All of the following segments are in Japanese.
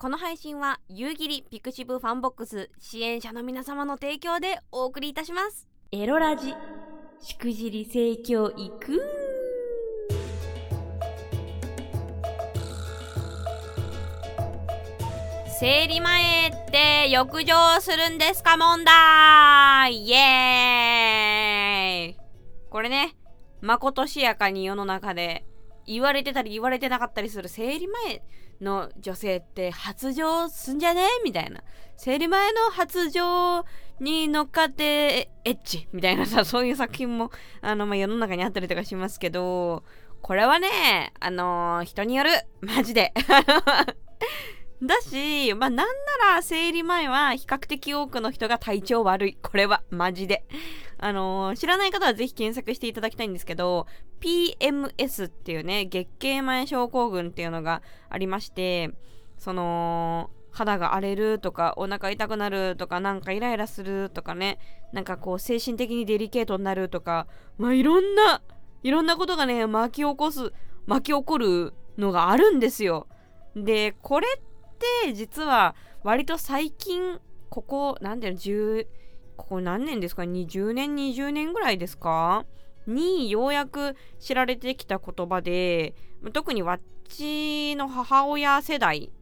この配信は夕霧 pixiv FANBOX 支援者の皆様の提供でお送りいたします。エロラジしくじり性教育生理前って欲情するんですか問題！イエーイ！これね、まことしやかに世の中で言われてたり言われてなかったりする生理前の女性って発情すんじゃねみたいな。生理前の発情に乗っかってエッチみたいなさ、そういう作品も、あの、まあ、世の中にあったりとかしますけど、これはね、あの、人による。マジで。だし、まあ、なんなら生理前は比較的多くの人が体調悪い。これは、マジで。あのー、知らない方はぜひ検索していただきたいんですけど、PMS っていうね、月経前症候群っていうのがありまして、その、肌が荒れるとか、お腹痛くなるとか、なんかイライラするとかね、なんかこう、精神的にデリケートになるとか、まあ、いろんな、いろんなことがね、巻き起こす、巻き起こるのがあるんですよ。で、これってって実は割と最近ここなんていうの10ここ何年ですか？20年20年ぐらいですか？にようやく知られてきた言葉で特にわっちの母親世代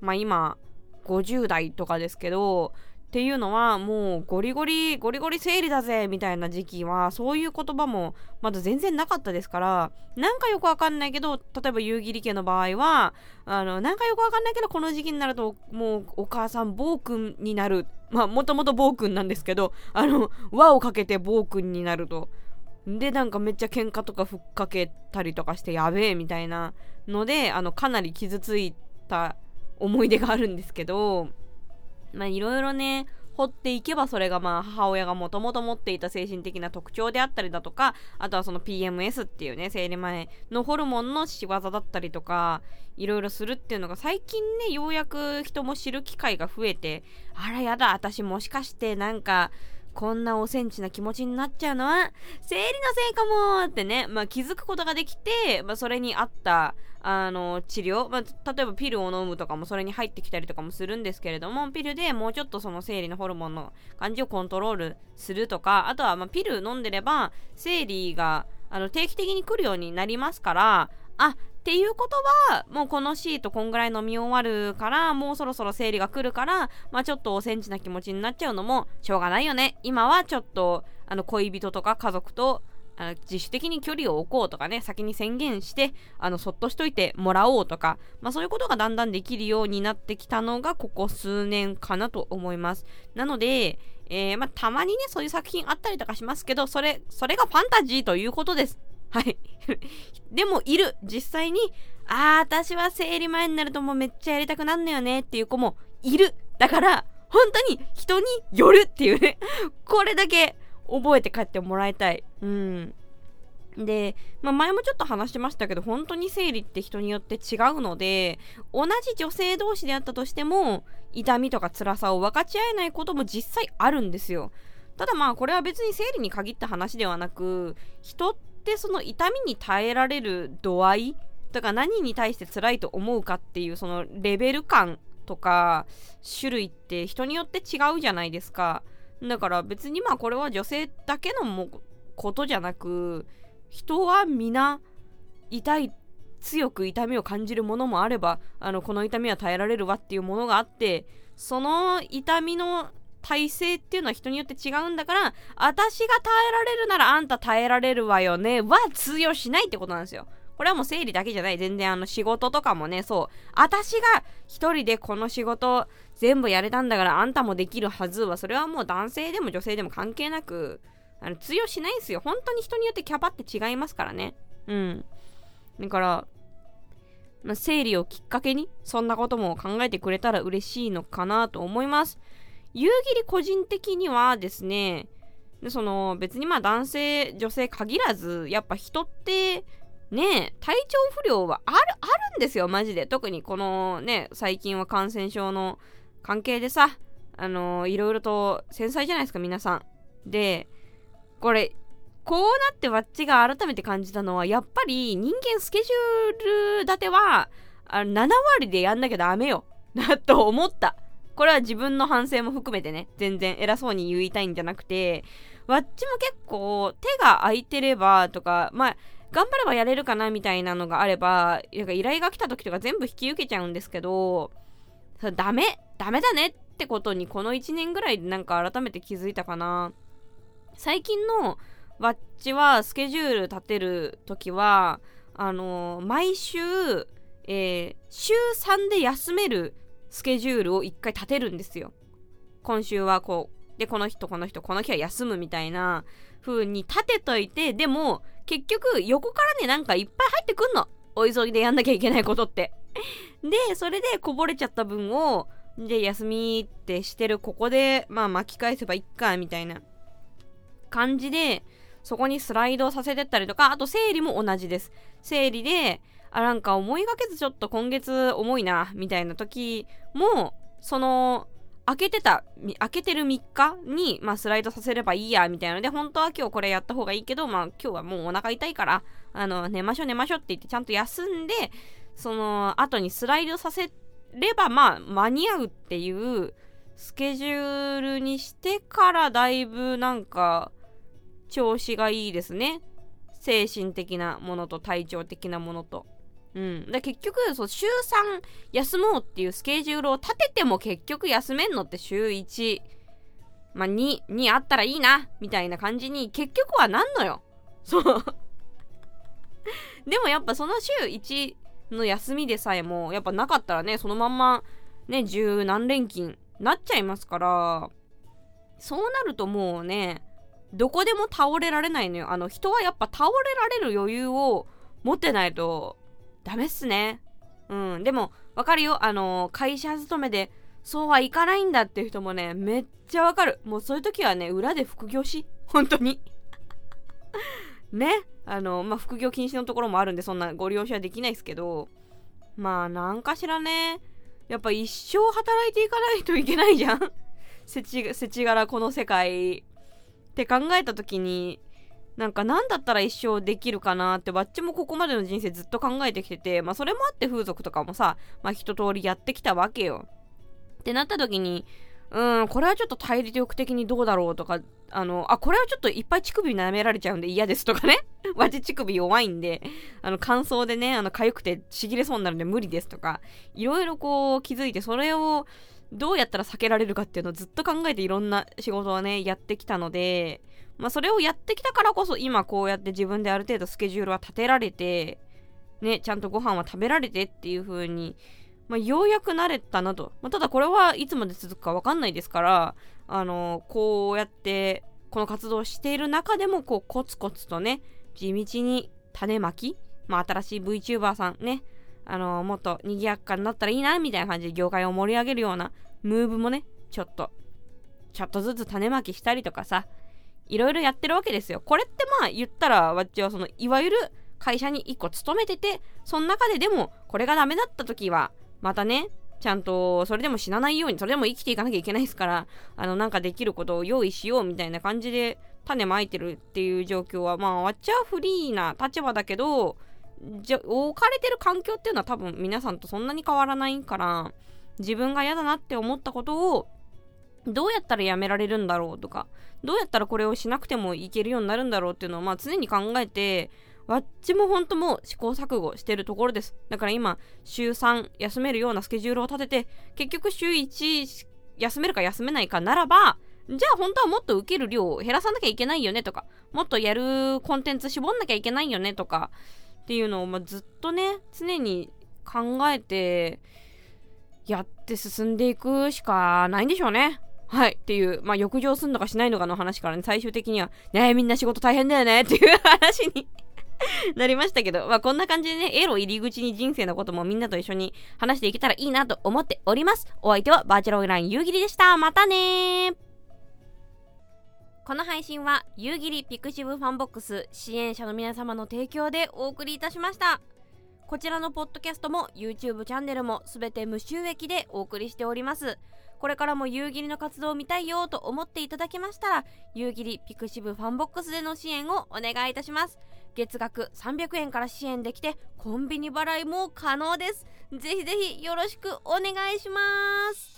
まあ今50代とかですけどっていうのはもうゴリゴリゴリゴリ生理だぜみたいな時期はそういう言葉もまだ全然なかったですからなんかよくわかんないけど例えば夕霧家の場合はあのなんかよくわかんないけどこの時期になるともうお母さん暴君になる。まあもともと暴君なんですけどあの輪をかけて暴君になると。でなんかめっちゃ喧嘩とかふっかけたりとかしてやべえみたいなのであのかなり傷ついた思い出があるんですけどまあいろいろね、掘っていけばそれがまあ母親がもともと持っていた精神的な特徴であったりだとか、あとはその PMS っていうね、生理前のホルモンの仕業だったりとか、いろいろするっていうのが最近ね、ようやく人も知る機会が増えて、あらやだ、私もしかしてなんか、こんなおセンチな気持ちになっちゃうのは、生理のせいかもってね、まあ、気づくことができて、まあ、それに合った、あの、治療、まあ、例えばピルを飲むとかもそれに入ってきたりとかもするんですけれども、ピルでもうちょっとその生理のホルモンの感じをコントロールするとか、あとは、まピル飲んでれば、生理が、あの、定期的に来るようになりますから、あ、っていうことは、もうこのシートこんぐらい飲み終わるから、もうそろそろ生理が来るから、まあちょっとおセンチな気持ちになっちゃうのもしょうがないよね。今はちょっと、あの恋人とか家族とあの自主的に距離を置こうとかね、先に宣言して、あの、そっとしといてもらおうとか、まあそういうことがだんだんできるようになってきたのが、ここ数年かなと思います。なので、えー、まあたまにね、そういう作品あったりとかしますけど、それ、それがファンタジーということです。はい。でもいる。実際に、ああ、私は生理前になるともうめっちゃやりたくなんのよねっていう子もいる。だから、本当に人によるっていうね。これだけ覚えて帰ってもらいたい。うん。で、まあ、前もちょっと話してましたけど、本当に生理って人によって違うので、同じ女性同士であったとしても、痛みとか辛さを分かち合えないことも実際あるんですよ。ただまあ、これは別に生理に限った話ではなく、人ってその痛みに耐えられる度合いとか何に対して辛いと思うかっていうそのレベル感とか種類って人によって違うじゃないですか。だから別にまあこれは女性だけのもことじゃなく人は皆痛い強く痛みを感じるものもあればあのこの痛みは耐えられるわっていうものがあってその痛みの体制っていうのは人によって違うんだから私が耐えられるならあんた耐えられるわよねは通用しないってことなんですよ。これはもう生理だけじゃない。全然あの仕事とかもね、そう。私が一人でこの仕事全部やれたんだからあんたもできるはずは、それはもう男性でも女性でも関係なく、あの通用しないんですよ。本当に人によってキャパって違いますからね。うん。だから、まあ、生理をきっかけに、そんなことも考えてくれたら嬉しいのかなと思います。夕霧個人的にはですね、でその別にまあ男性、女性限らず、やっぱ人ってね体調不良はある、あるんですよ、マジで。特にこのね、最近は感染症の関係でさ、あのー、いろいろと繊細じゃないですか、皆さん。で、これ、こうなってわっちが改めて感じたのは、やっぱり人間スケジュール立ては、あ7割でやんなきゃダメよ。なと思ったこれは自分の反省も含めてね全然偉そうに言いたいんじゃなくてわっちも結構手が空いてればとかまあ頑張ればやれるかなみたいなのがあればなんか依頼が来た時とか全部引き受けちゃうんですけどダメダメだねってことにこの1年ぐらいでなんか改めて気づいたかな。最近のわっちはスケジュール立てる時はあのー、毎週、えー、週3で休めるスケジュールを1回立てるんですよ。今週はこうでこの人この人この日は休むみたいな風に立てといてでも結局横からねなんかいっぱい入ってくんの。お急ぎでやんなきゃいけないことって。でそれでこぼれちゃった分をで休みってしてるここでまあ巻き返せばいっかみたいな。感じでそこにスライドさせてったりとかあと整理も同じです。整理であなんか思いがけずちょっと今月重いなみたいな時もその開けてた、開けてる3日に、まあ、スライドさせればいいや、みたいなので、本当は今日これやった方がいいけど、まあ、今日はもうお腹痛いから、あの、寝ましょう寝ましょうって言って、ちゃんと休んで、その後にスライドさせれば、まあ、間に合うっていうスケジュールにしてからだいぶなんか、調子がいいですね。精神的なものと体調的なものと。うん。だ結局、そう、週3休もうっていうスケジュールを立てても結局休めんのって週1、まあ、2、2あったらいいな、みたいな感じに結局はなんのよ。そう。でもやっぱその週1の休みでさえも、やっぱなかったらね、そのまんま、ね、十何連勤なっちゃいますから、そうなるともうね、どこでも倒れられないのよ。あの、人はやっぱ倒れられる余裕を持ってないとダメっすね。うん。でも、わかるよ。あの、会社勤めで、そうはいかないんだっていう人もね、めっちゃわかる。もうそういう時はね、裏で副業し。本当に。ね。あの、まあ、副業禁止のところもあるんで、そんなご利用しはできないですけど、まあ、なんかしらね、やっぱ一生働いていかないといけないじゃん。せち、せちがらこの世界って考えた時に、なんか何だったら一生できるかなってわっちもここまでの人生ずっと考えてきててまあそれもあって風俗とかもさまあ一通りやってきたわけよ。ってなった時にうんこれはちょっと対立力的にどうだろうとかあのあこれはちょっといっぱい乳首舐められちゃうんで嫌ですとかね。わち乳首弱いんであの乾燥でねあの痒くてちぎれそうになるんで無理ですとかいろいろこう気づいてそれをどうやったら避けられるかっていうのをずっと考えていろんな仕事をねやってきたのでまあ、それをやってきたからこそ今こうやって自分である程度スケジュールは立てられて、ね、ちゃんとご飯は食べられてっていう風に、まあ、ようやく慣れたなと。まあ、ただこれはいつまで続くかわかんないですから、あのー、こうやってこの活動をしている中でもこうコツコツとね、地道に種まき、まあ、新しい VTuber さんね、あのー、もっと賑やかになったらいいな、みたいな感じで業界を盛り上げるようなムーブもね、ちょっと、ちょっとずつ種まきしたりとかさ、いろいろやってるわけですよ。これってまあ言ったら、わっちはその、いわゆる会社に1個勤めてて、その中ででも、これがダメだった時は、またね、ちゃんと、それでも死なないように、それでも生きていかなきゃいけないですから、あの、なんかできることを用意しようみたいな感じで、種まいてるっていう状況は、まあ、わっちはフリーな立場だけど、じゃ、置かれてる環境っていうのは多分皆さんとそんなに変わらないから、自分が嫌だなって思ったことを、どうやったらやめられるんだろうとか、どうやったらこれをしなくてもいけるようになるんだろうっていうのをまあ常に考えて、わっちも本当も試行錯誤してるところです。だから今、週3休めるようなスケジュールを立てて、結局週1休めるか休めないかならば、じゃあ本当はもっと受ける量を減らさなきゃいけないよねとか、もっとやるコンテンツ絞んなきゃいけないよねとか、っていうのを、まあ、ずっとね、常に考えて、やって進んでいくしかないんでしょうね。はい。っていう、まあ、浴場すんのかしないのかの話からね、最終的には、ねみんな仕事大変だよねっていう話に なりましたけど、まあ、こんな感じでね、エロ入り口に人生のこともみんなと一緒に話していけたらいいなと思っております。お相手はバーチャルオイライン夕霧でした。またねこの配信は夕霧 pixiv FANBOX 支援者の皆様の提供でお送りいたしました。こちらのポッドキャストも YouTube チャンネルもすべて無収益でお送りしております。これからも夕霧の活動を見たいよと思っていただけましたら、夕霧 pixiv FANBOX での支援をお願いいたします。月額300円から支援できて、コンビニ払いも可能です。ぜひぜひよろしくお願いします。